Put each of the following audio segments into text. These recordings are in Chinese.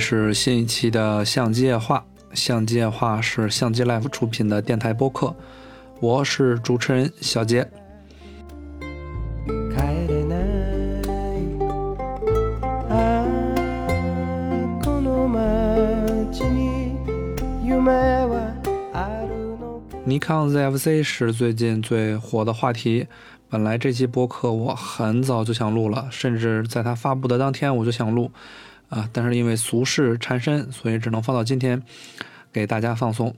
是新一期的相机夜话，相机夜话是相机 Life 出品的电台播客，我是主持人小杰。帰れないああこの街に夢はあるのか尼康 ZFC 是最近最火的话题。本来这期播客我很早就想录了，甚至在它发布的当天我就想录， 啊，但是因为俗事缠身，所以只能放到今天给大家放送。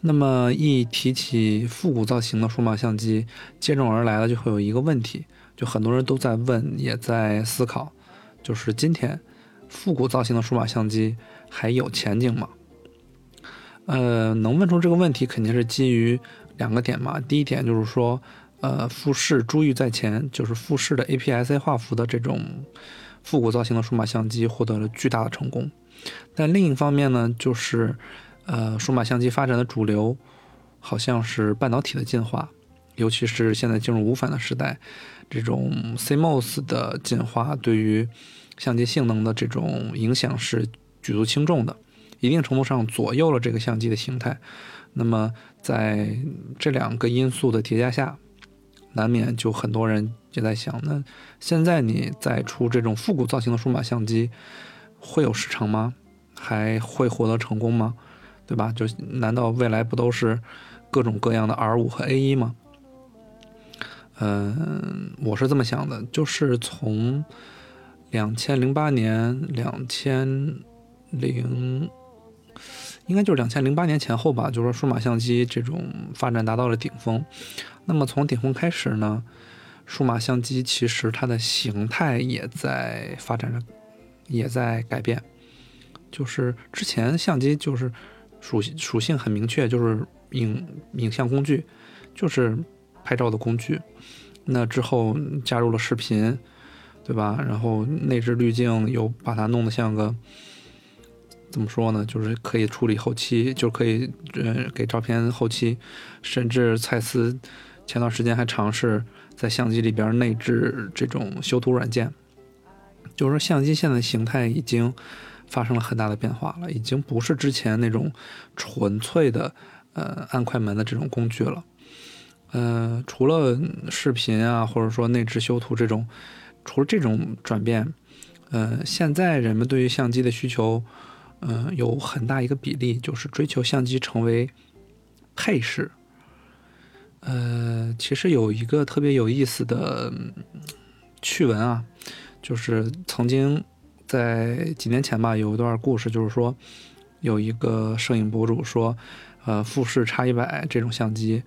那么一提起复古造型的数码相机，接踵而来的就会有一个问题，就很多人都在问，也在思考，就是今天复古造型的数码相机还有前景吗？呃，能问出这个问题，肯定是基于两个点嘛。第一点就是说，呃，富士珠玉在前，就是富士的 APS-C 画幅的这种复古造型的数码相机获得了巨大的成功。但另一方面呢，就是呃，数码相机发展的主流好像是半导体的进化，尤其是现在进入无反的时代，这种 CMOS 的进化对于相机性能的这种影响是举足轻重的。一定程度上左右了这个相机的形态。那么在这两个因素的叠加下，难免就很多人就在想：那现在你再出这种复古造型的数码相机，会有市场吗？还会获得成功吗？对吧？就难道未来不都是各种各样的 R 五和 A 一吗？嗯，我是这么想的，就是从两千零八年、两千零。应该就是两千零八年前后吧，就是说数码相机这种发展达到了顶峰。那么从顶峰开始呢，数码相机其实它的形态也在发展着，也在改变。就是之前相机就是属属性很明确，就是影影像工具，就是拍照的工具。那之后加入了视频，对吧？然后内置滤镜又把它弄得像个。怎么说呢？就是可以处理后期，就可以呃给照片后期，甚至蔡司前段时间还尝试在相机里边内置这种修图软件。就是说，相机现在形态已经发生了很大的变化了，已经不是之前那种纯粹的呃按快门的这种工具了。呃，除了视频啊，或者说内置修图这种，除了这种转变，呃，现在人们对于相机的需求。嗯，有很大一个比例就是追求相机成为配饰。呃，其实有一个特别有意思的趣闻啊，就是曾经在几年前吧，有一段故事，就是说有一个摄影博主说，呃，富士 X 一百这种相机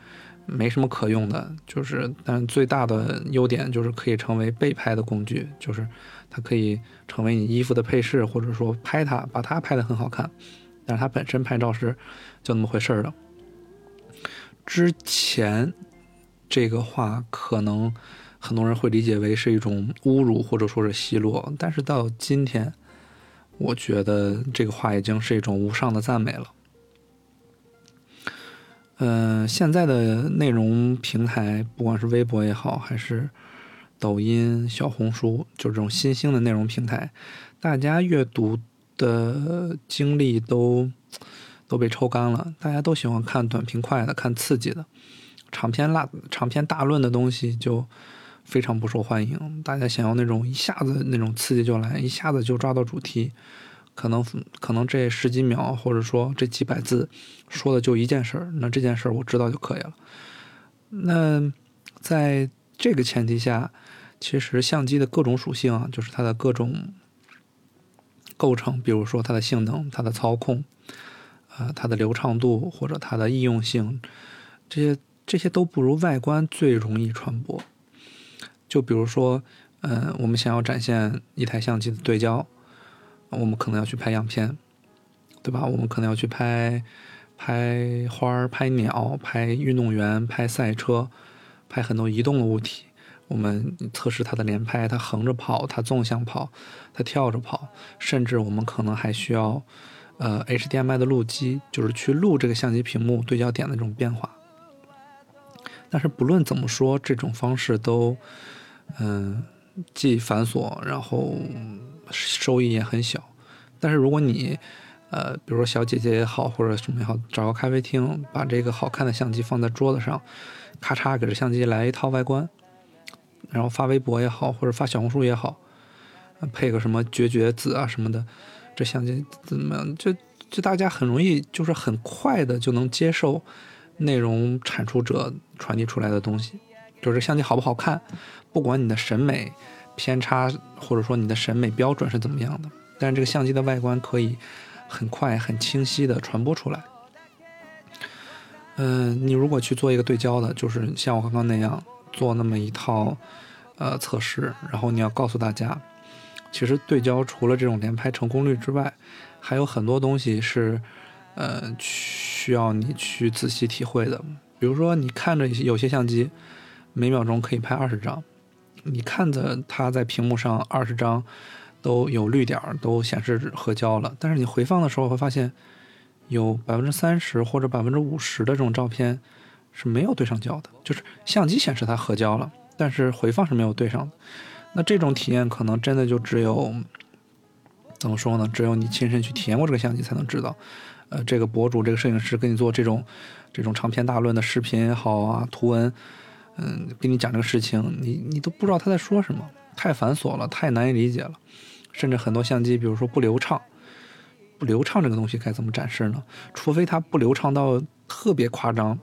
没什么可用的，就是但最大的优点就是可以成为被拍的工具，就是。它可以成为你衣服的配饰，或者说拍它，把它拍得很好看。但是它本身拍照是就那么回事儿的。之前这个话可能很多人会理解为是一种侮辱，或者说是奚落。但是到今天，我觉得这个话已经是一种无上的赞美了。嗯，现在的内容平台，不管是微博也好，还是。抖音、小红书，就这种新兴的内容平台，大家阅读的精力都都被抽干了。大家都喜欢看短平快的、看刺激的，长篇大长篇大论的东西就非常不受欢迎。大家想要那种一下子那种刺激就来，一下子就抓到主题，可能可能这十几秒或者说这几百字说的就一件事儿，那这件事儿我知道就可以了。那在这个前提下。其实相机的各种属性啊，就是它的各种构成，比如说它的性能、它的操控，呃，它的流畅度或者它的易用性，这些这些都不如外观最容易传播。就比如说，嗯，我们想要展现一台相机的对焦，我们可能要去拍样片，对吧？我们可能要去拍拍花、拍鸟、拍运动员、拍赛车、拍很多移动的物体。我们测试它的连拍，它横着跑，它纵向跑，它跳着跑，甚至我们可能还需要，呃，HDMI 的录机，就是去录这个相机屏幕对焦点的这种变化。但是不论怎么说，这种方式都，嗯，既繁琐，然后收益也很小。但是如果你，呃，比如说小姐姐也好，或者什么也好，找个咖啡厅，把这个好看的相机放在桌子上，咔嚓给这相机来一套外观，然后发微博也好，或者发小红书也好，配个什么绝绝子啊什么的，这相机怎么？就就大家很容易，就是很快的就能接受内容产出者传递出来的东西，就是相机好不好看，不管你的审美偏差或者说你的审美标准是怎么样的，但是这个相机的外观可以。很快、很清晰的传播出来。嗯，你如果去做一个对焦的，就是像我刚刚那样做那么一套呃测试，然后你要告诉大家，其实对焦除了这种连拍成功率之外，还有很多东西是呃需要你去仔细体会的。比如说，你看着有些相机每秒钟可以拍二十张，你看着它在屏幕上二十张。都有绿点儿，都显示合焦了。但是你回放的时候会发现，有百分之三十或者百分之五十的这种照片是没有对上焦的，就是相机显示它合焦了，但是回放是没有对上的。那这种体验可能真的就只有怎么说呢？只有你亲身去体验过这个相机才能知道。呃，这个博主、这个摄影师跟你做这种这种长篇大论的视频也好啊，图文，嗯，跟你讲这个事情，你你都不知道他在说什么，太繁琐了，太难以理解了。甚至很多相机，比如说不流畅，不流畅这个东西该怎么展示呢？除非它不流畅到特别夸张，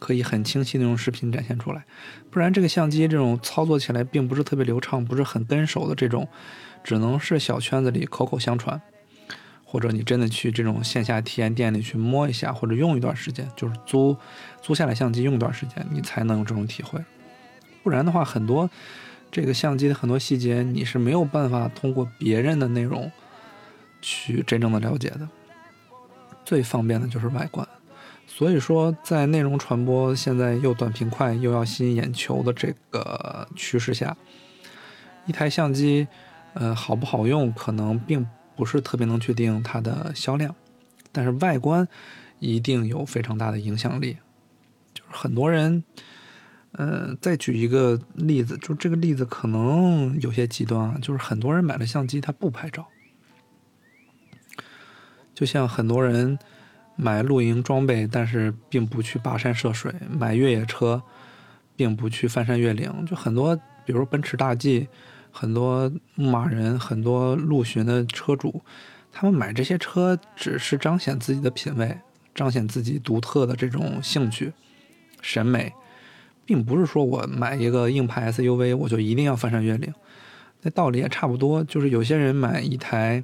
可以很清晰的用视频展现出来，不然这个相机这种操作起来并不是特别流畅，不是很跟手的这种，只能是小圈子里口口相传，或者你真的去这种线下体验店里去摸一下，或者用一段时间，就是租租下来相机用一段时间，你才能有这种体会，不然的话很多。这个相机的很多细节，你是没有办法通过别人的内容去真正的了解的。最方便的就是外观，所以说在内容传播现在又短平快又要吸引眼球的这个趋势下，一台相机，呃，好不好用可能并不是特别能决定它的销量，但是外观一定有非常大的影响力，就是很多人。呃，再举一个例子，就这个例子可能有些极端啊，就是很多人买了相机他不拍照，就像很多人买露营装备，但是并不去跋山涉水；买越野车，并不去翻山越岭。就很多，比如奔驰大 G，很多牧马人，很多陆巡的车主，他们买这些车只是彰显自己的品味，彰显自己独特的这种兴趣、审美。并不是说我买一个硬派 SUV 我就一定要翻山越岭，那道理也差不多。就是有些人买一台，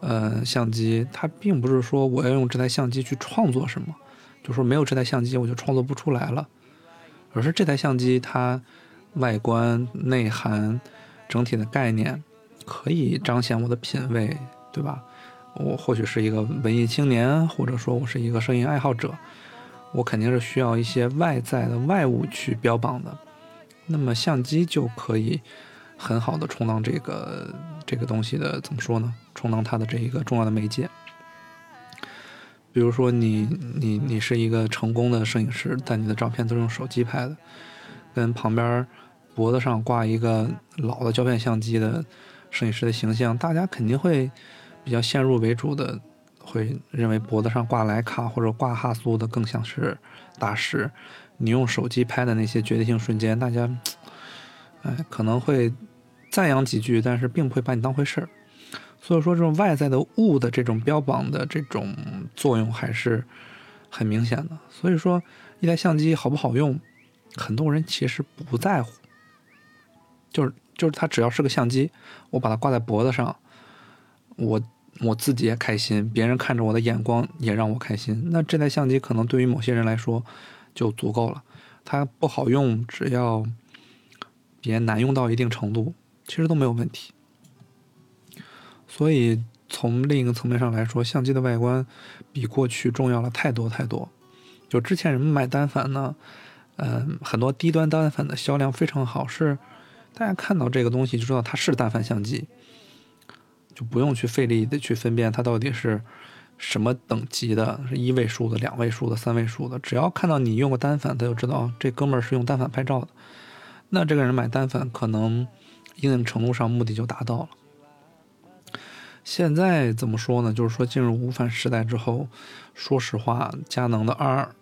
呃，相机，它并不是说我要用这台相机去创作什么，就说没有这台相机我就创作不出来了，而是这台相机它外观、内涵、整体的概念可以彰显我的品味，对吧？我或许是一个文艺青年，或者说我是一个摄影爱好者。我肯定是需要一些外在的外物去标榜的，那么相机就可以很好的充当这个这个东西的怎么说呢？充当它的这一个重要的媒介。比如说你你你是一个成功的摄影师，但你的照片都是用手机拍的，跟旁边脖子上挂一个老的胶片相机的摄影师的形象，大家肯定会比较先入为主的。会认为脖子上挂徕卡或者挂哈苏的更像是大师，你用手机拍的那些决定性瞬间，大家，哎，可能会赞扬几句，但是并不会把你当回事儿。所以说，这种外在的物的这种标榜的这种作用还是很明显的。所以说，一台相机好不好用，很多人其实不在乎，就是就是它只要是个相机，我把它挂在脖子上，我。我自己也开心，别人看着我的眼光也让我开心。那这台相机可能对于某些人来说就足够了。它不好用，只要别难用到一定程度，其实都没有问题。所以从另一个层面上来说，相机的外观比过去重要了太多太多。就之前人们买单反呢，嗯，很多低端单反的销量非常好，是大家看到这个东西就知道它是单反相机。就不用去费力的去分辨它到底是什么等级的，是一位数的、两位数的、三位数的，只要看到你用过单反，他就知道这哥们儿是用单反拍照的。那这个人买单反，可能一定程度上目的就达到了。现在怎么说呢？就是说进入无反时代之后，说实话，佳能的 R、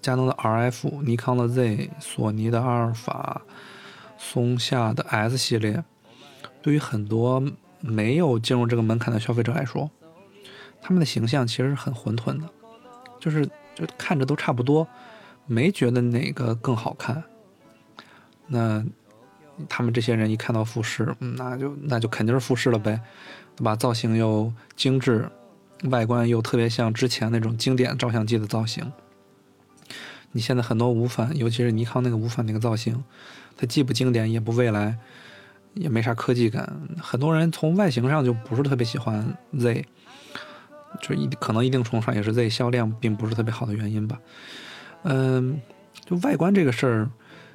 佳能的 RF、尼康的 Z、索尼的阿尔法、松下的 S 系列，对于很多没有进入这个门槛的消费者来说，他们的形象其实是很混沌的，就是就看着都差不多，没觉得哪个更好看。那他们这些人一看到富士，嗯那就那就肯定是富士了呗，对吧？造型又精致，外观又特别像之前那种经典照相机的造型。你现在很多无反，尤其是尼康那个无反那个造型，它既不经典也不未来，也没啥科技感。很多人从外形上就不是特别喜欢 Z，就一可能一定程度上也是 Z 销量并不是特别好的原因吧。嗯，就外观这个事儿。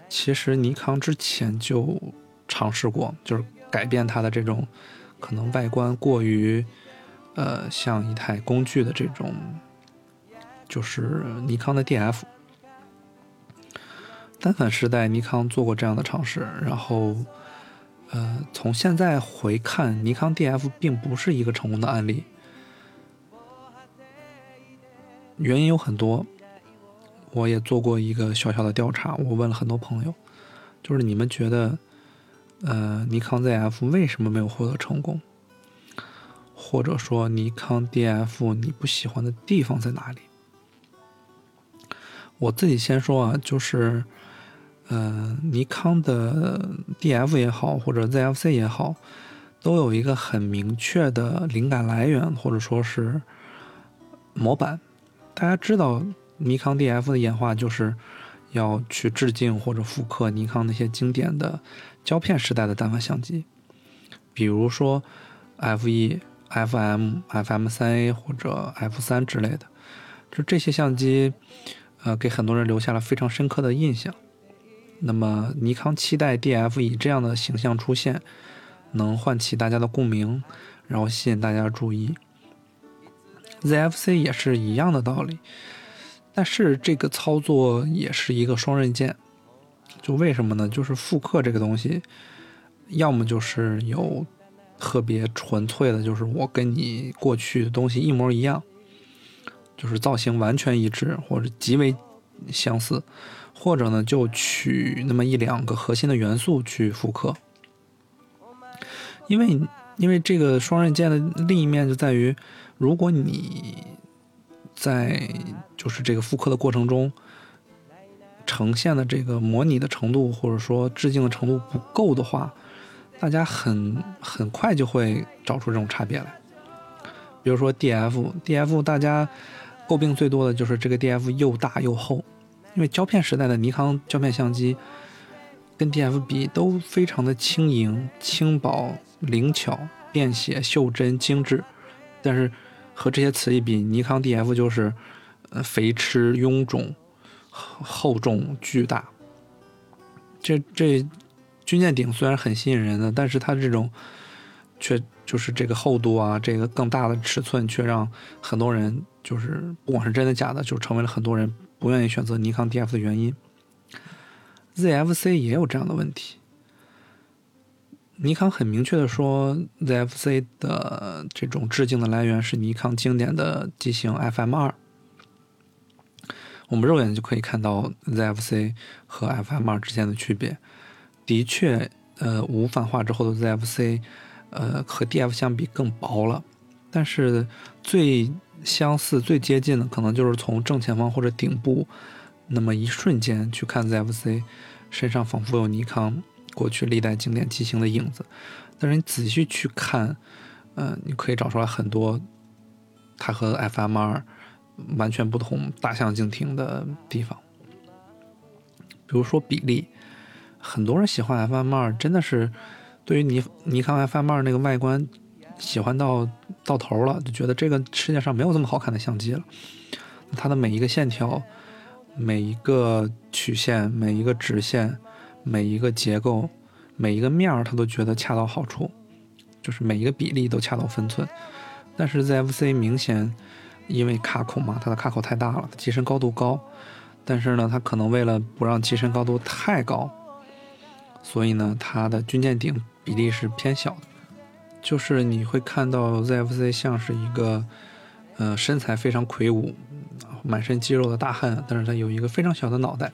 其实尼康之前就尝试过，就是改变它的这种可能外观过于呃像一台工具的这种，就是尼康的 DF。单反时代，尼康做过这样的尝试，然后呃从现在回看，尼康 DF 并不是一个成功的案例，原因有很多。我也做过一个小小的调查，我问了很多朋友，就是你们觉得，呃，尼康 ZF 为什么没有获得成功？或者说尼康 DF 你不喜欢的地方在哪里？我自己先说啊，就是，呃，尼康的 DF 也好，或者 ZFC 也好，都有一个很明确的灵感来源，或者说是模板，大家知道。尼康 DF 的演化就是要去致敬或者复刻尼康那些经典的胶片时代的单反相机，比如说 F 一、FM、FM 三 A 或者 F 三之类的，就这些相机，呃，给很多人留下了非常深刻的印象。那么尼康期待 DF 以这样的形象出现，能唤起大家的共鸣，然后吸引大家的注意。ZFC 也是一样的道理。但是这个操作也是一个双刃剑，就为什么呢？就是复刻这个东西，要么就是有特别纯粹的，就是我跟你过去的东西一模一样，就是造型完全一致或者极为相似，或者呢就取那么一两个核心的元素去复刻。因为因为这个双刃剑的另一面就在于，如果你在就是这个复刻的过程中，呈现的这个模拟的程度，或者说致敬的程度不够的话，大家很很快就会找出这种差别来。比如说 DF，DF 大家诟病最多的就是这个 DF 又大又厚，因为胶片时代的尼康胶片相机跟 DF 比都非常的轻盈、轻薄、灵巧、便携、袖珍、精致，但是和这些词一比，尼康 DF 就是。呃，肥吃臃肿，厚重巨大。这这军舰顶虽然很吸引人的，但是它这种却就是这个厚度啊，这个更大的尺寸，却让很多人就是不管是真的假的，就成为了很多人不愿意选择尼康 DF 的原因。ZFC 也有这样的问题。尼康很明确的说，ZFC 的这种致敬的来源是尼康经典的机型 FM 二。我们肉眼就可以看到 ZFC 和 FM2 之间的区别。的确，呃，无反化之后的 ZFC，呃，和 DF 相比更薄了。但是最相似、最接近的，可能就是从正前方或者顶部，那么一瞬间去看 ZFC，身上仿佛有尼康过去历代经典机型的影子。但是你仔细去看，嗯，你可以找出来很多它和 FM2。完全不同大相径庭的地方，比如说比例，很多人喜欢 FM 二，真的是对于尼尼康 FM 二那个外观喜欢到到头了，就觉得这个世界上没有这么好看的相机了。它的每一个线条、每一个曲线、每一个直线、每一个结构、每一个面儿，他都觉得恰到好处，就是每一个比例都恰到分寸。但是 ZFC 明显。因为卡口嘛，它的卡口太大了，机身高度高，但是呢，它可能为了不让机身高度太高，所以呢，它的军舰顶比例是偏小的，就是你会看到 ZFC 像是一个，呃，身材非常魁梧、满身肌肉的大汉，但是它有一个非常小的脑袋。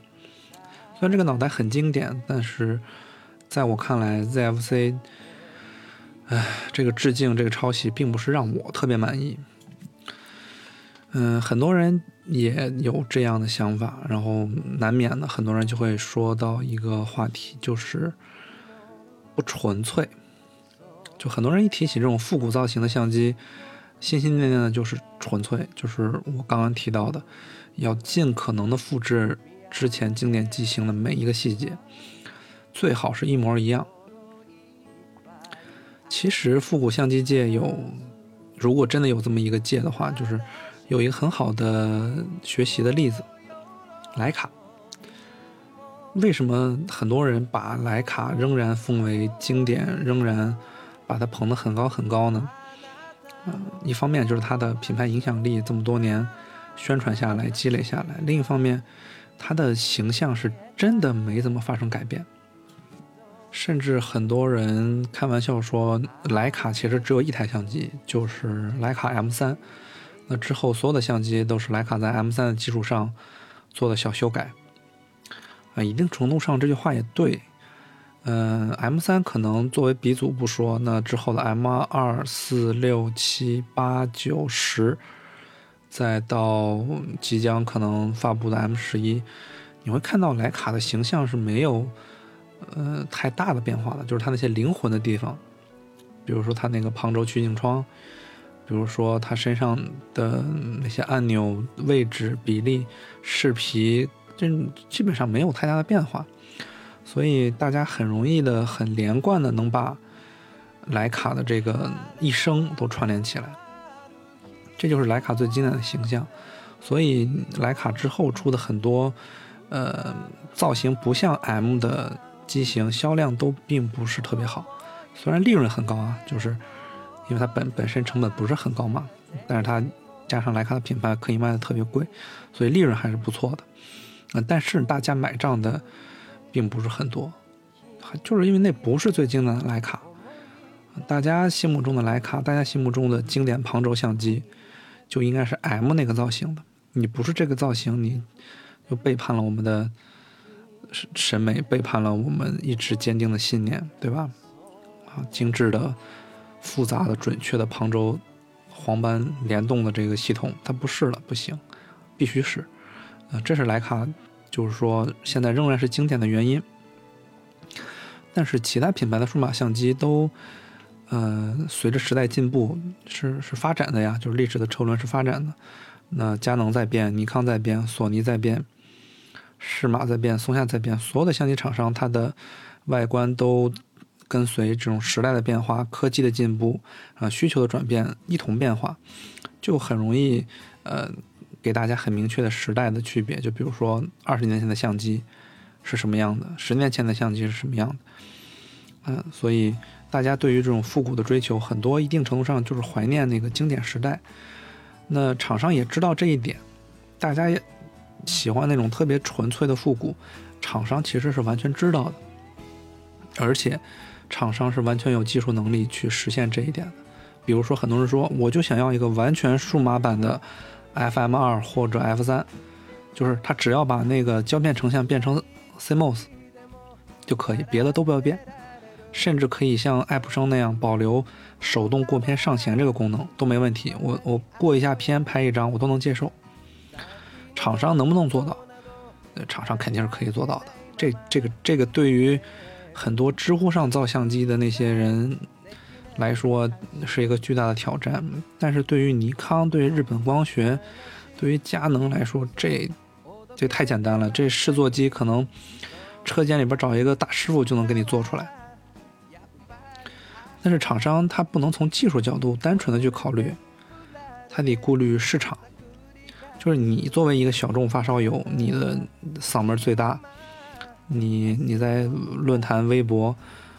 虽然这个脑袋很经典，但是在我看来，ZFC，唉，这个致敬、这个抄袭，并不是让我特别满意。嗯，很多人也有这样的想法，然后难免的，很多人就会说到一个话题，就是不纯粹。就很多人一提起这种复古造型的相机，心心念念的就是纯粹，就是我刚刚提到的，要尽可能的复制。之前经典机型的每一个细节，最好是一模一样。其实复古相机界有，如果真的有这么一个界的话，就是有一个很好的学习的例子——徕卡。为什么很多人把徕卡仍然奉为经典，仍然把它捧得很高很高呢？嗯，一方面就是它的品牌影响力这么多年宣传下来、积累下来；另一方面，它的形象是真的没怎么发生改变，甚至很多人开玩笑说，徕卡其实只有一台相机，就是徕卡 M 三。那之后所有的相机都是徕卡在 M 三的基础上做的小修改。啊，一定程度上这句话也对。嗯，M 三可能作为鼻祖不说，那之后的 M 二、四、六、七、八、九、十。再到即将可能发布的 M 十一，你会看到徕卡的形象是没有呃太大的变化的，就是它那些灵魂的地方，比如说它那个旁轴取景窗，比如说它身上的那些按钮位置比例、视皮，这基本上没有太大的变化，所以大家很容易的、很连贯的能把徕卡的这个一生都串联起来。这就是徕卡最经典的形象，所以徕卡之后出的很多，呃，造型不像 M 的机型，销量都并不是特别好。虽然利润很高啊，就是因为它本本身成本不是很高嘛，但是它加上徕卡的品牌可以卖的特别贵，所以利润还是不错的。呃，但是大家买账的并不是很多，就是因为那不是最经典的徕卡。大家心目中的徕卡，大家心目中的经典旁轴相机。就应该是 M 那个造型的，你不是这个造型，你就背叛了我们的审审美，背叛了我们一直坚定的信念，对吧？啊，精致的、复杂的、准确的旁轴黄斑联动的这个系统，它不是了，不行，必须是。呃，这是徕卡，就是说现在仍然是经典的原因。但是其他品牌的数码相机都。呃，随着时代进步，是是发展的呀，就是历史的车轮是发展的。那佳能在变，尼康在变，索尼在变，适马在变，松下在变，所有的相机厂商，它的外观都跟随这种时代的变化、科技的进步啊、需求的转变一同变化，就很容易呃给大家很明确的时代的区别。就比如说二十年前的相机是什么样的，十年前的相机是什么样的，嗯，所以。大家对于这种复古的追求，很多一定程度上就是怀念那个经典时代。那厂商也知道这一点，大家也喜欢那种特别纯粹的复古，厂商其实是完全知道的，而且厂商是完全有技术能力去实现这一点的。比如说，很多人说，我就想要一个完全数码版的 FM 二或者 F 三，就是他只要把那个胶片成像变成 CMOS 就可以，别的都不要变。甚至可以像爱普生那样保留手动过片上弦这个功能都没问题。我我过一下片拍一张我都能接受。厂商能不能做到？呃，厂商肯定是可以做到的。这这个这个对于很多知乎上造相机的那些人来说是一个巨大的挑战。但是对于尼康、对于日本光学、对于佳能来说，这这太简单了。这试做机可能车间里边找一个大师傅就能给你做出来。但是厂商他不能从技术角度单纯的去考虑，他得顾虑市场。就是你作为一个小众发烧友，你的嗓门最大，你你在论坛、微博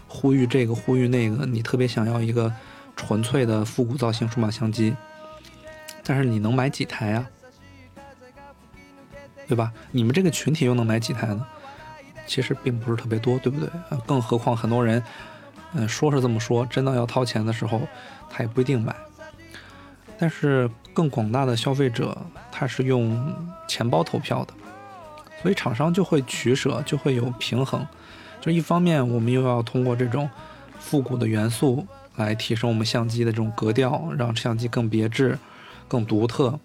呼吁这个呼吁那个，你特别想要一个纯粹的复古造型数码相机，但是你能买几台啊？对吧？你们这个群体又能买几台呢？其实并不是特别多，对不对？更何况很多人，嗯、说是这么说，真的要掏钱的时候，他也不一定买。但是更广大的消费者，他是用钱包投票的，所以厂商就会取舍，就会有平衡。就一方面，我们又要通过这种复古的元素来提升我们相机的这种格调，让相机更别致、更独特。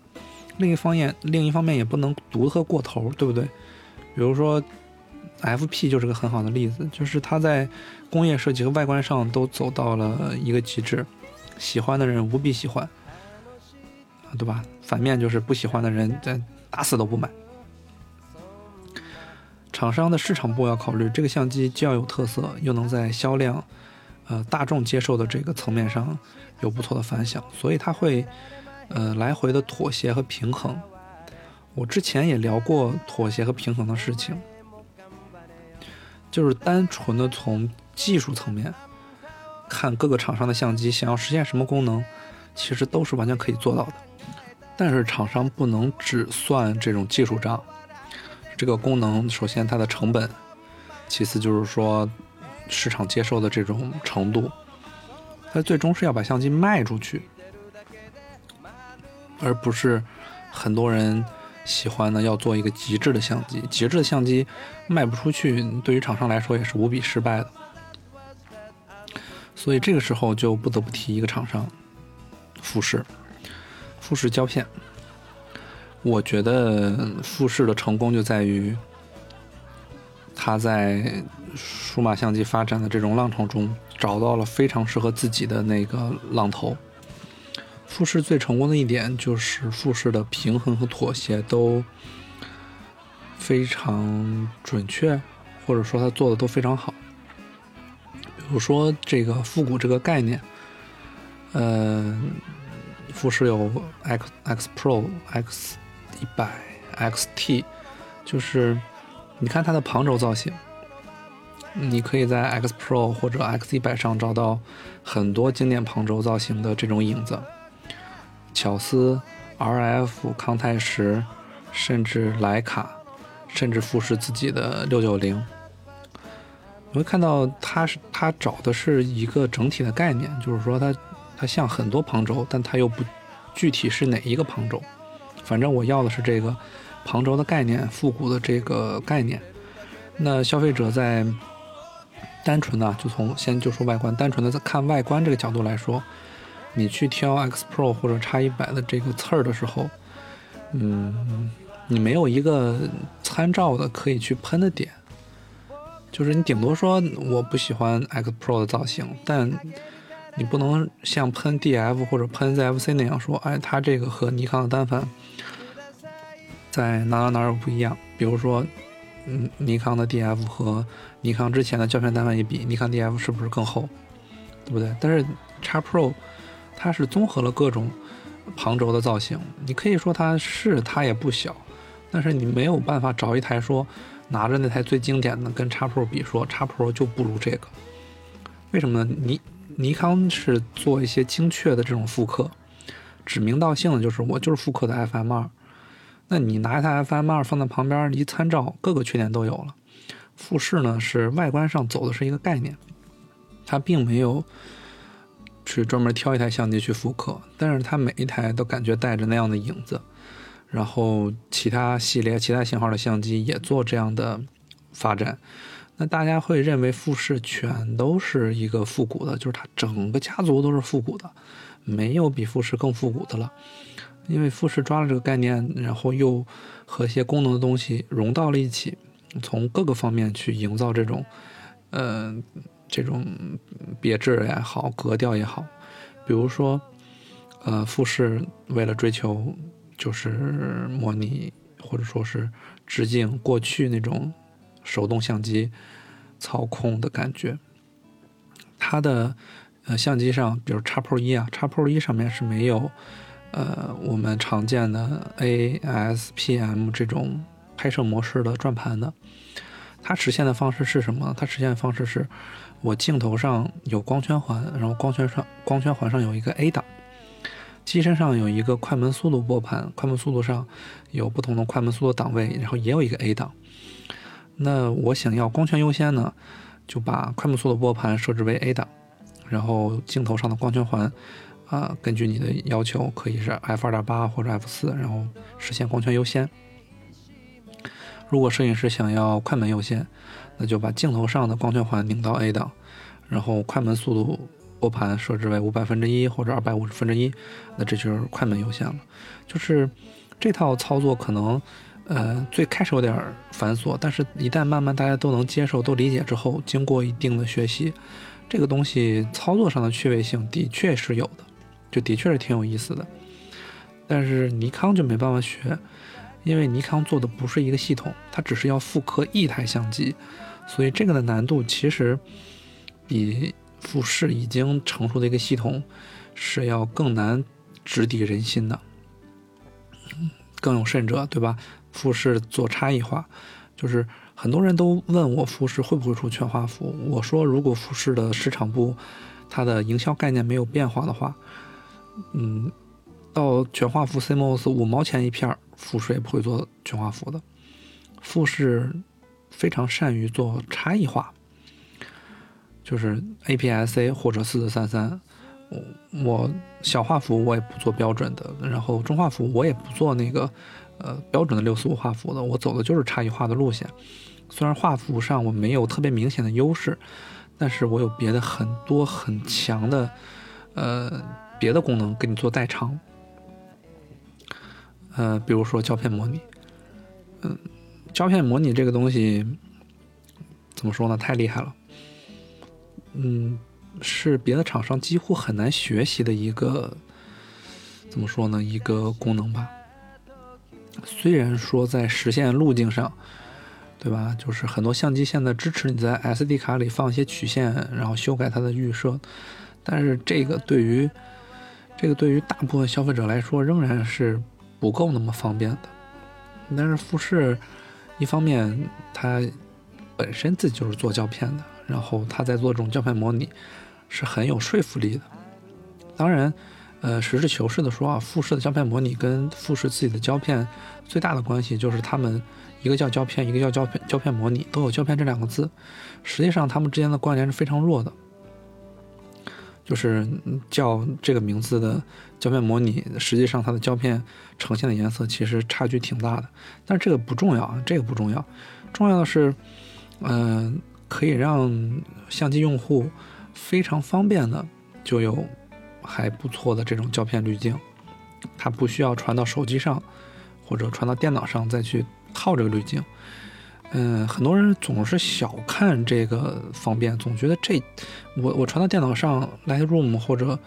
另一方面，另一方面也不能独特过头，对不对？比如说，FP 就是个很好的例子，就是它在工业设计和外观上都走到了一个极致，喜欢的人无比喜欢，对吧？反面就是不喜欢的人，这打死都不买。厂商的市场部要考虑，这个相机既要有特色，又能在销量、呃大众接受的这个层面上有不错的反响，所以它会呃来回的妥协和平衡。我之前也聊过妥协和平衡的事情，就是单纯的从技术层面看各个厂商的相机想要实现什么功能，其实都是完全可以做到的。但是厂商不能只算这种技术账，这个功能首先它的成本，其次就是说市场接受的这种程度，它最终是要把相机卖出去，而不是很多人喜欢呢要做一个极致的相机。极致的相机卖不出去，对于厂商来说也是无比失败的。所以这个时候就不得不提一个厂商，富士。富士胶片，我觉得富士的成功就在于它在数码相机发展的这种浪潮中，找到了非常适合自己的那个浪头。富士最成功的一点就是富士的平衡和妥协都非常准确，或者说他做的都非常好。比如说这个复古这个概念，呃。富士有 X X Pro、X 一百、XT，就是你看它的旁轴造型，你可以在 X Pro 或者 X 一百上找到很多经典旁轴造型的这种影子。巧思、RF、康泰时，甚至徕卡，甚至富士自己的六九零，你会看到它是它找的是一个整体的概念，就是说它。它像很多旁轴，但它又不具体是哪一个旁轴。反正我要的是这个旁轴的概念，复古的这个概念。那消费者在单纯的就从先就说外观，单纯的在看外观这个角度来说，你去挑 X Pro 或者 X 一百的这个刺儿的时候，嗯，你没有一个参照的可以去喷的点，就是你顶多说我不喜欢 X Pro 的造型，但你不能像喷 DF 或者喷 ZFC 那样说，哎，它这个和尼康的单反在哪哪哪有不一样？比如说，嗯，尼康的 DF 和尼康之前的胶片单反一比，尼康 DF 是不是更厚？对不对？但是 X Pro 它是综合了各种旁轴的造型，你可以说它是它也不小，但是你没有办法找一台说拿着那台最经典的跟 X Pro 比，说 X Pro 就不如这个，为什么呢？尼尼康是做一些精确的这种复刻，指名道姓的就是我就是复刻的 FM 二。那你拿一台 FM 二放在旁边一参照，各个缺点都有了。富士呢是外观上走的是一个概念，它并没有去专门挑一台相机去复刻，但是它每一台都感觉带着那样的影子。然后其他系列、其他型号的相机也做这样的发展。那大家会认为富士全都是一个复古的，就是它整个家族都是复古的，没有比富士更复古的了。因为富士抓了这个概念，然后又和一些功能的东西融到了一起，从各个方面去营造这种，呃，这种别致也好，格调也好。比如说，呃，富士为了追求就是模拟或者说是致敬过去那种。手动相机操控的感觉，它的呃相机上，比如 X Pro 一啊，X Pro 一上面是没有呃我们常见的 ASPM 这种拍摄模式的转盘的。它实现的方式是什么？它实现的方式是我镜头上有光圈环，然后光圈上光圈环上有一个 A 档，机身上有一个快门速度拨盘，快门速度上有不同的快门速度档位，然后也有一个 A 档。那我想要光圈优先呢，就把快门速度拨盘设置为 A 档，然后镜头上的光圈环，啊，根据你的要求可以是 f 二点八或者 f 四，然后实现光圈优先。如果摄影师想要快门优先，那就把镜头上的光圈环拧到 A 档，然后快门速度拨盘设置为五百分之一或者二百五十分之一，那这就是快门优先了。就是这套操作可能。呃，最开始有点繁琐，但是一旦慢慢大家都能接受、都理解之后，经过一定的学习，这个东西操作上的趣味性的确是有的，就的确是挺有意思的。但是尼康就没办法学，因为尼康做的不是一个系统，它只是要复刻一台相机，所以这个的难度其实比富士已经成熟的一个系统是要更难直抵人心的。更有甚者，对吧？富士做差异化，就是很多人都问我富士会不会出全画幅。我说，如果富士的市场部它的营销概念没有变化的话，嗯，到全画幅 CMOS 五毛钱一片儿，富士也不会做全画幅的。富士非常善于做差异化，就是 APS-C 或者四四三三。我我小画幅我也不做标准的，然后中画幅我也不做那个。呃，标准的六四五画幅的，我走的就是差异化的路线。虽然画幅上我没有特别明显的优势，但是我有别的很多很强的，呃，别的功能给你做代偿。呃，比如说胶片模拟，嗯，胶片模拟这个东西怎么说呢？太厉害了，嗯，是别的厂商几乎很难学习的一个，怎么说呢？一个功能吧。虽然说在实现路径上，对吧？就是很多相机现在支持你在 SD 卡里放一些曲线，然后修改它的预设，但是这个对于这个对于大部分消费者来说仍然是不够那么方便的。但是富士一方面它本身自己就是做胶片的，然后它在做这种胶片模拟是很有说服力的。当然。呃，实事求是的说啊，富士的胶片模拟跟富士自己的胶片最大的关系就是他们一个叫胶片，一个叫胶片胶片模拟，都有胶片这两个字。实际上，他们之间的关联是非常弱的。就是叫这个名字的胶片模拟，实际上它的胶片呈现的颜色其实差距挺大的。但是这个不重要啊，这个不重要，重要的是，嗯，可以让相机用户非常方便的就有。还不错的这种胶片滤镜，它不需要传到手机上，或者传到电脑上再去套这个滤镜。嗯，很多人总是小看这个方便，总觉得这我我传到电脑上 Lightroom 或者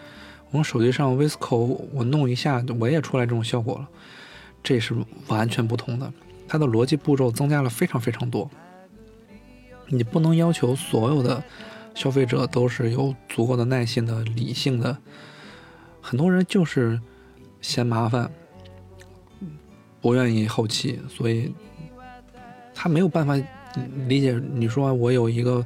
我用手机上 Visco 我弄一下我也出来这种效果了，这是完全不同的。它的逻辑步骤增加了非常非常多，你不能要求所有的。消费者都是有足够的耐心的、理性的，很多人就是嫌麻烦，不愿意后期，所以他没有办法理解。你说我有一个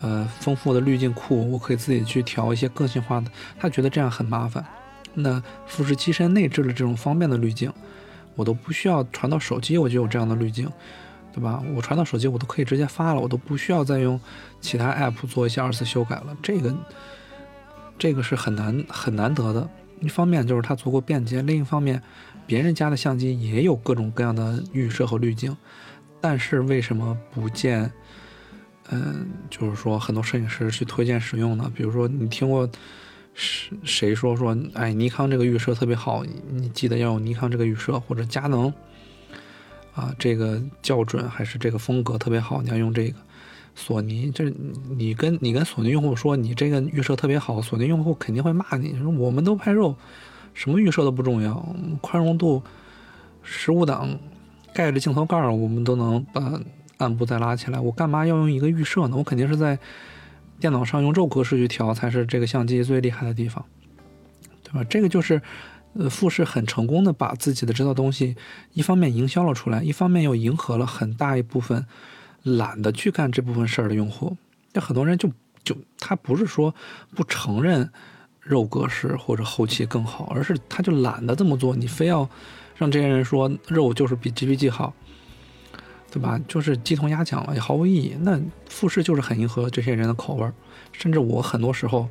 呃丰富的滤镜库，我可以自己去调一些个性化的，他觉得这样很麻烦。那富士机身内置的这种方便的滤镜，我都不需要传到手机，我就有这样的滤镜。对吧？我传到手机，我都可以直接发了，我都不需要再用其他 app 做一些二次修改了。这个，这个是很难很难得的。一方面就是它足够便捷，另一方面，别人家的相机也有各种各样的预设和滤镜，但是为什么不见？嗯，就是说很多摄影师去推荐使用呢？比如说你听过谁谁说说，哎，尼康这个预设特别好，你记得要用尼康这个预设，或者佳能。啊，这个校准还是这个风格特别好，你要用这个。索尼，这你跟你跟索尼用户说你这个预设特别好，索尼用户肯定会骂你，说我们都拍肉，什么预设都不重要，宽容度十五档盖着镜头盖儿，我们都能把暗部再拉起来，我干嘛要用一个预设呢？我肯定是在电脑上用肉格式去调，才是这个相机最厉害的地方，对吧？这个就是。呃，富士很成功的把自己的这套东西，一方面营销了出来，一方面又迎合了很大一部分懒得去干这部分事儿的用户。那很多人就就他不是说不承认肉格式或者后期更好，而是他就懒得这么做。你非要让这些人说肉就是比 GPG 好，对吧？就是鸡同鸭讲了，也毫无意义。那富士就是很迎合这些人的口味儿，甚至我很多时候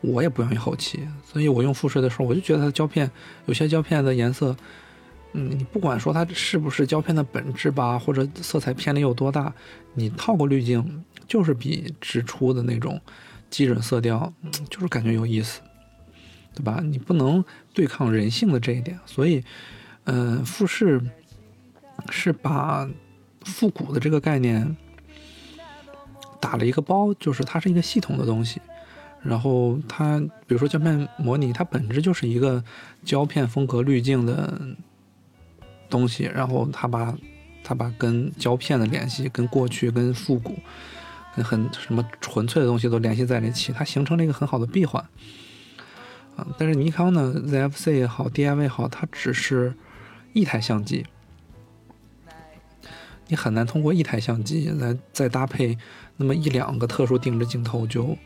我也不愿意后期，所以我用富士的时候，我就觉得它的胶片有些胶片的颜色，嗯，你不管说它是不是胶片的本质吧，或者色彩偏离有多大，你套过滤镜就是比直出的那种基准色调，就是感觉有意思。对吧？你不能对抗人性的这一点，所以，嗯，富士是把复古的这个概念打了一个包，就是它是一个系统的东西。然后它，比如说胶片模拟，它本质就是一个胶片风格滤镜的东西。然后它把它把跟胶片的联系、跟过去、跟复古、跟很什么纯粹的东西都联系在了一起，它形成了一个很好的闭环。啊，但是尼康呢，ZFC 也好，DIV 也好，它只是一台相机，你很难通过一台相机来再搭配那么一两个特殊定制镜头就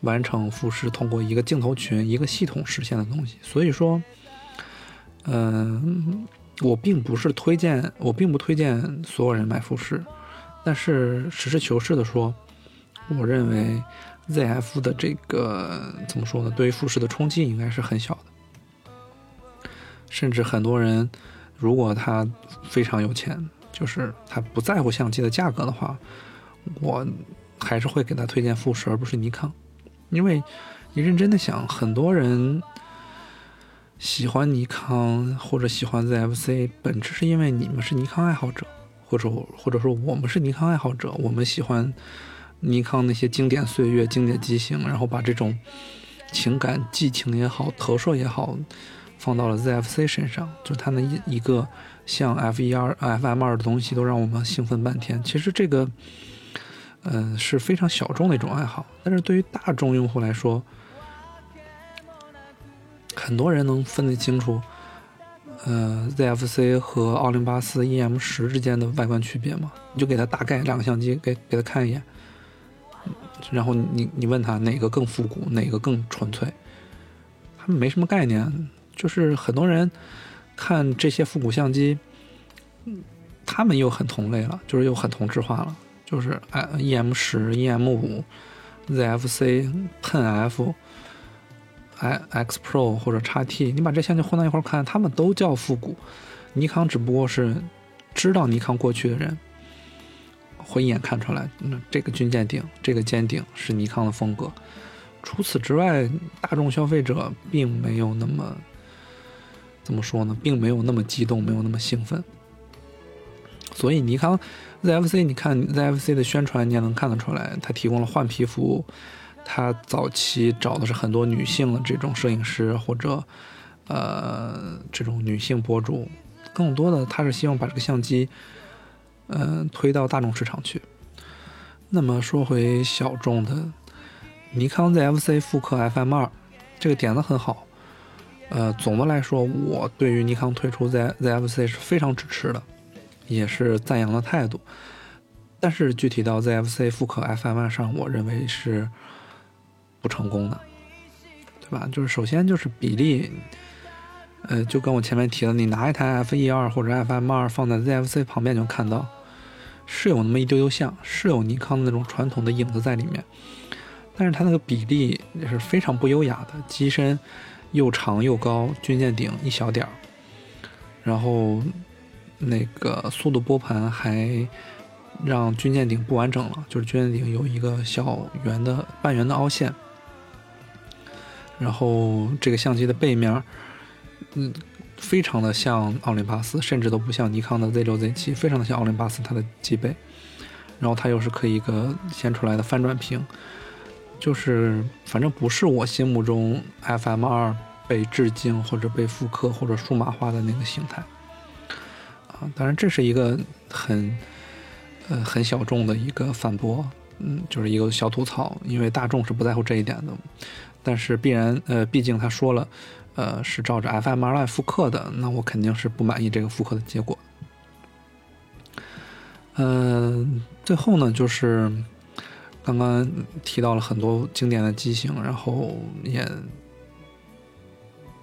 完成富士通过一个镜头群一个系统实现的东西。所以说，嗯，我并不是推荐，我并不推荐所有人买富士，但是实事求是的说，我认为。ZF 的这个怎么说呢？对于富士的冲击应该是很小的，甚至很多人如果他非常有钱，就是他不在乎相机的价格的话，我还是会给他推荐富士而不是尼康，因为你认真的想，很多人喜欢尼康或者喜欢 ZFC，本质是因为你们是尼康爱好者，或者或者说我们是尼康爱好者，我们喜欢。尼康那些经典岁月、经典机型，然后把这种情感、激情也好、投射也好，放到了 ZFC 身上，就它那一一个像 F 一二、FM 二的东西，都让我们兴奋半天。其实这个，嗯，是非常小众的一种爱好，但是对于大众用户来说，很多人能分得清楚，呃，ZFC 和奥林巴斯 EM 十之间的外观区别吗？你就给他大概两个相机，给给他看一眼。然后你你问他哪个更复古，哪个更纯粹，他们没什么概念。就是很多人看这些复古相机，他们又很同类了，就是又很同质化了。就是 E M 十、E M 五、Z F C、Pen F、I X Pro 或者叉 T，你把这相机混到一块看，他们都叫复古。尼康只不过是知道尼康过去的人。会一眼看出来，那这个军舰顶、这个尖顶是尼康的风格。除此之外，大众消费者并没有那么怎么说呢？并没有那么激动，没有那么兴奋。所以，尼康 ZFC，你看 ZFC 的宣传，你也能看得出来，它提供了换皮服务。它早期找的是很多女性的这种摄影师或者呃这种女性博主，更多的他是希望把这个相机。嗯，推到大众市场去。那么说回小众的，尼康 ZFC 复刻 FM 二，这个点子很好。呃，总的来说，我对于尼康推出 Z ZFC 是非常支持的，也是赞扬的态度。但是具体到 ZFC 复刻 FM 上，我认为是不成功的，对吧？就是首先就是比例。呃，就跟我前面提的，你拿一台 F 一二或者 FM 二放在 ZFC 旁边，就看到是有那么一丢丢像，是有尼康的那种传统的影子在里面，但是它那个比例也是非常不优雅的，机身又长又高，军舰顶一小点儿，然后那个速度拨盘还让军舰顶不完整了，就是军舰顶有一个小圆的半圆的凹陷，然后这个相机的背面。嗯，非常的像奥林巴斯，甚至都不像尼康的 Z 六 Z 七，非常的像奥林巴斯它的机背。然后它又是可以一个掀出来的翻转屏，就是反正不是我心目中 FM 二被致敬或者被复刻或者数码化的那个形态。啊，当然这是一个很呃很小众的一个反驳，嗯，就是一个小吐槽，因为大众是不在乎这一点的。但是必然呃，毕竟他说了。呃，是照着 FM 二来复刻的，那我肯定是不满意这个复刻的结果。嗯，最后呢，就是刚刚提到了很多经典的机型，然后也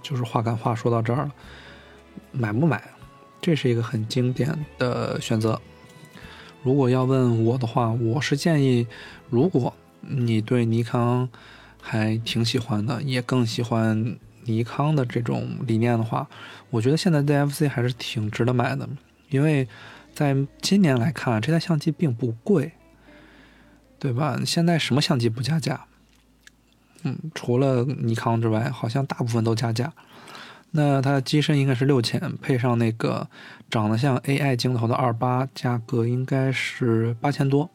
就是话赶话说到这儿了，买不买？这是一个很经典的选择。如果要问我的话，我是建议，如果你对尼康还挺喜欢的，也更喜欢尼康的这种理念的话，我觉得现在 ZFC 还是挺值得买的，因为在今年来看，这台相机并不贵，对吧？现在什么相机不加价？嗯，除了尼康之外，好像大部分都加价。那它机身应该是六千，配上那个长得像 AI 镜头的二八，价格应该是八千多。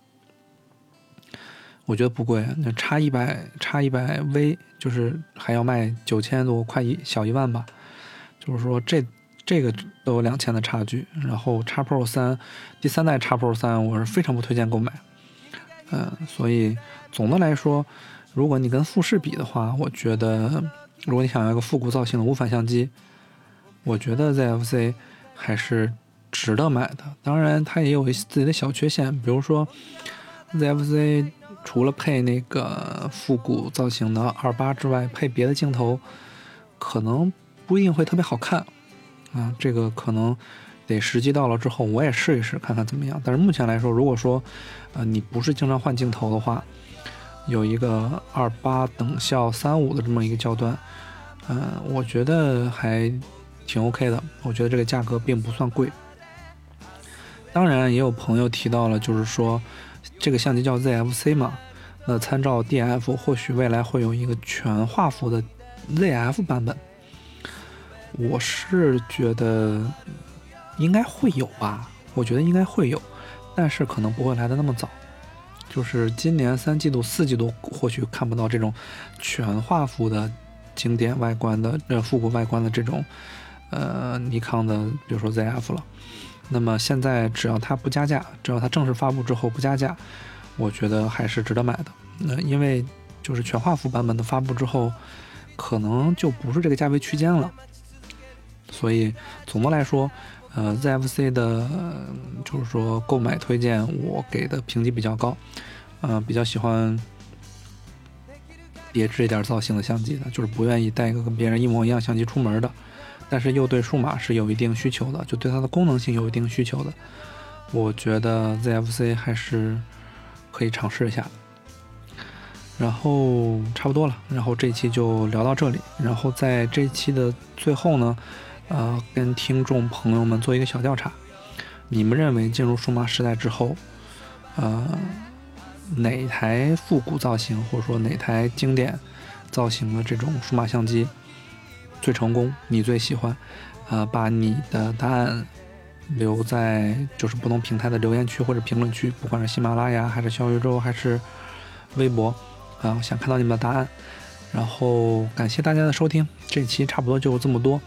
我觉得不贵，那差一百差一百 V 就是还要卖九千多，快一小一万吧。就是说这这个都有两千的差距。然后叉 Pro 三第三代叉 Pro 三，我是非常不推荐购买。嗯，所以总的来说，如果你跟富士比的话，我觉得。如果你想要一个复古造型的无反相机，我觉得 ZFC 还是值得买的。当然，它也有自己的小缺陷，比如说 ZFC 除了配那个复古造型的二八之外，配别的镜头可能不一定会特别好看啊。这个可能得时机到了之后，我也试一试看看怎么样。但是目前来说，如果说呃你不是经常换镜头的话，有一个二八等效三五的这么一个焦段，嗯，我觉得还挺 OK 的。我觉得这个价格并不算贵。当然，也有朋友提到了，就是说这个相机叫 ZFC 嘛，那参照 DF，或许未来会有一个全画幅的 ZF 版本。我是觉得应该会有吧，我觉得应该会有，但是可能不会来的那么早。就是今年三季度、四季度或许看不到这种全画幅的经典外观的、呃复古外观的这种，呃尼康的，比如说 ZF 了。那么现在只要它不加价，只要它正式发布之后不加价，我觉得还是值得买的。那因为就是全画幅版本的发布之后，可能就不是这个价位区间了。所以总的来说。呃，ZFC 的，就是说购买推荐，我给的评级比较高，呃，比较喜欢别致一点造型的相机的，就是不愿意带一个跟别人一模一样相机出门的，但是又对数码是有一定需求的，就对它的功能性有一定需求的，我觉得 ZFC 还是可以尝试一下。然后差不多了，然后这期就聊到这里，然后在这期的最后呢。呃，跟听众朋友们做一个小调查，你们认为进入数码时代之后，呃，哪台复古造型或者说哪台经典造型的这种数码相机最成功？你最喜欢？呃，把你的答案留在就是不同平台的留言区或者评论区，不管是喜马拉雅还是小宇宙还是微博，啊，想看到你们的答案。然后感谢大家的收听，这期差不多就这么多。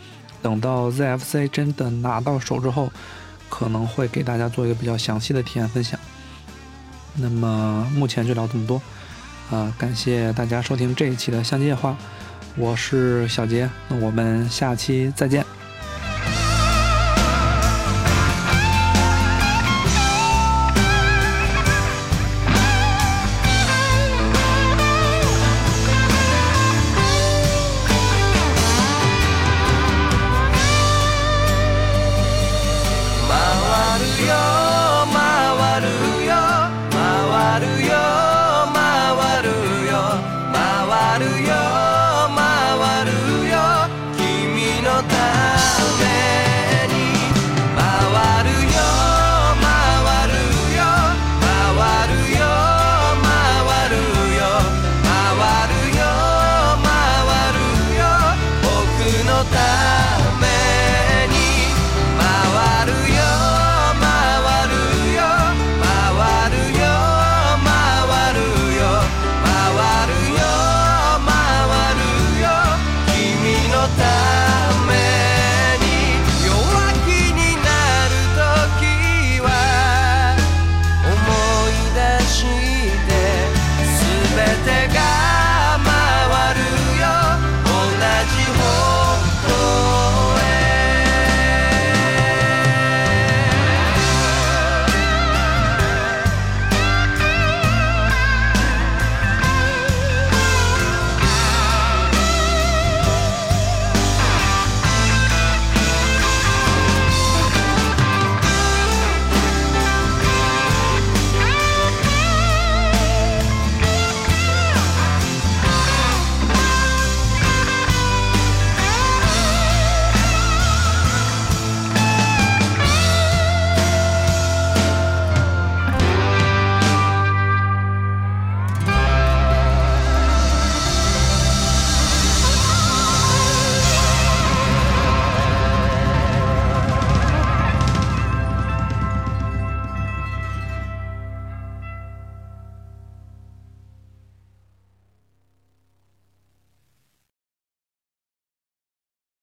等到 ZFC 真的拿到手之后，可能会给大家做一个比较详细的体验分享。那么目前就聊这么多，啊，感谢大家收听这一期的相机夜话，我是小杰，那我们下期再见。